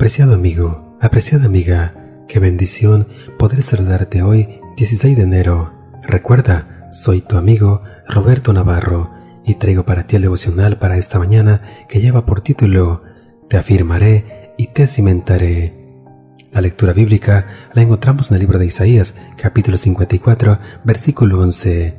Apreciado amigo, apreciada amiga, qué bendición poder saludarte hoy, 16 de enero. Recuerda, soy tu amigo Roberto Navarro y traigo para ti el devocional para esta mañana que lleva por título Te afirmaré y te cimentaré. La lectura bíblica la encontramos en el libro de Isaías, capítulo 54, versículo 11.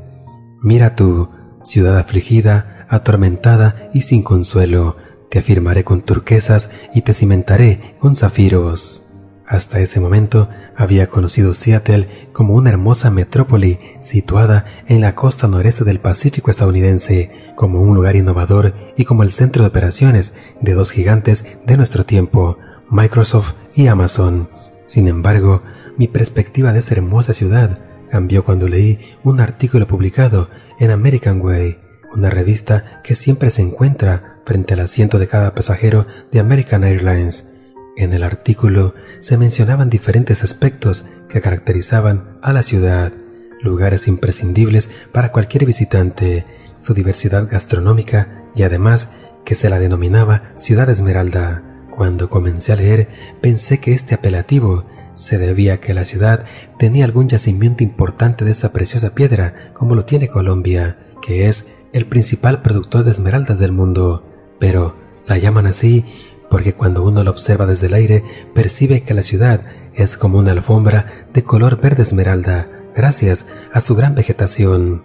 Mira tú, ciudad afligida, atormentada y sin consuelo, te afirmaré con turquesas y te cimentaré con zafiros. Hasta ese momento había conocido Seattle como una hermosa metrópoli situada en la costa noreste del Pacífico estadounidense, como un lugar innovador y como el centro de operaciones de dos gigantes de nuestro tiempo, Microsoft y Amazon. Sin embargo, mi perspectiva de esa hermosa ciudad cambió cuando leí un artículo publicado en American Way, una revista que siempre se encuentra frente al asiento de cada pasajero de American Airlines. En el artículo se mencionaban diferentes aspectos que caracterizaban a la ciudad, lugares imprescindibles para cualquier visitante, su diversidad gastronómica y además que se la denominaba Ciudad Esmeralda. Cuando comencé a leer pensé que este apelativo se debía a que la ciudad tenía algún yacimiento importante de esa preciosa piedra como lo tiene Colombia, que es el principal productor de esmeraldas del mundo pero la llaman así porque cuando uno la observa desde el aire percibe que la ciudad es como una alfombra de color verde esmeralda gracias a su gran vegetación.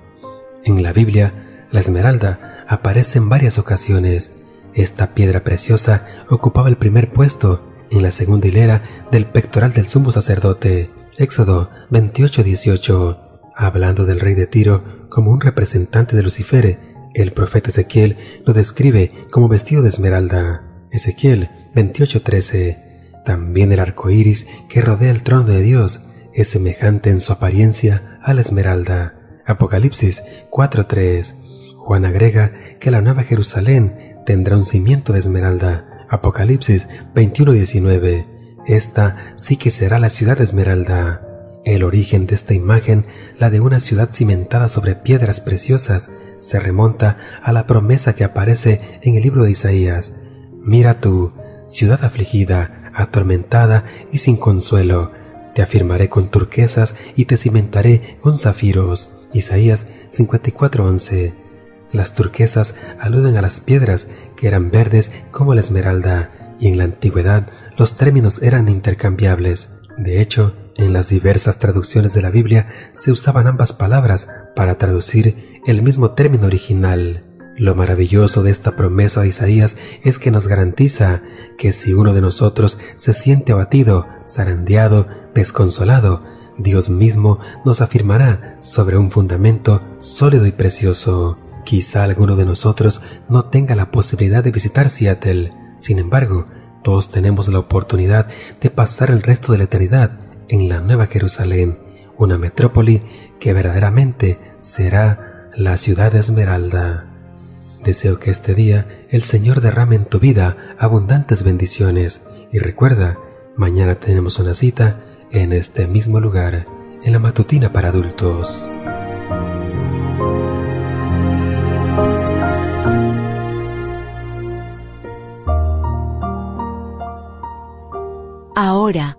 En la Biblia, la esmeralda aparece en varias ocasiones. Esta piedra preciosa ocupaba el primer puesto en la segunda hilera del pectoral del sumo sacerdote. Éxodo 28:18, hablando del rey de Tiro como un representante de Lucifer el profeta Ezequiel lo describe como vestido de esmeralda. Ezequiel 28:13. También el arco iris que rodea el trono de Dios es semejante en su apariencia a la esmeralda. Apocalipsis 4:3. Juan agrega que la nueva Jerusalén tendrá un cimiento de esmeralda. Apocalipsis 21:19. Esta sí que será la ciudad de esmeralda. El origen de esta imagen, la de una ciudad cimentada sobre piedras preciosas, se remonta a la promesa que aparece en el libro de Isaías. Mira tú, ciudad afligida, atormentada y sin consuelo, te afirmaré con turquesas y te cimentaré con zafiros. Isaías 54:11. Las turquesas aluden a las piedras que eran verdes como la esmeralda, y en la antigüedad los términos eran intercambiables. De hecho, en las diversas traducciones de la Biblia se usaban ambas palabras para traducir el mismo término original. Lo maravilloso de esta promesa de Isaías es que nos garantiza que si uno de nosotros se siente abatido, zarandeado, desconsolado, Dios mismo nos afirmará sobre un fundamento sólido y precioso. Quizá alguno de nosotros no tenga la posibilidad de visitar Seattle, sin embargo, todos tenemos la oportunidad de pasar el resto de la eternidad en la Nueva Jerusalén, una metrópoli que verdaderamente será la ciudad esmeralda. Deseo que este día el Señor derrame en tu vida abundantes bendiciones y recuerda, mañana tenemos una cita en este mismo lugar, en la matutina para adultos. Ahora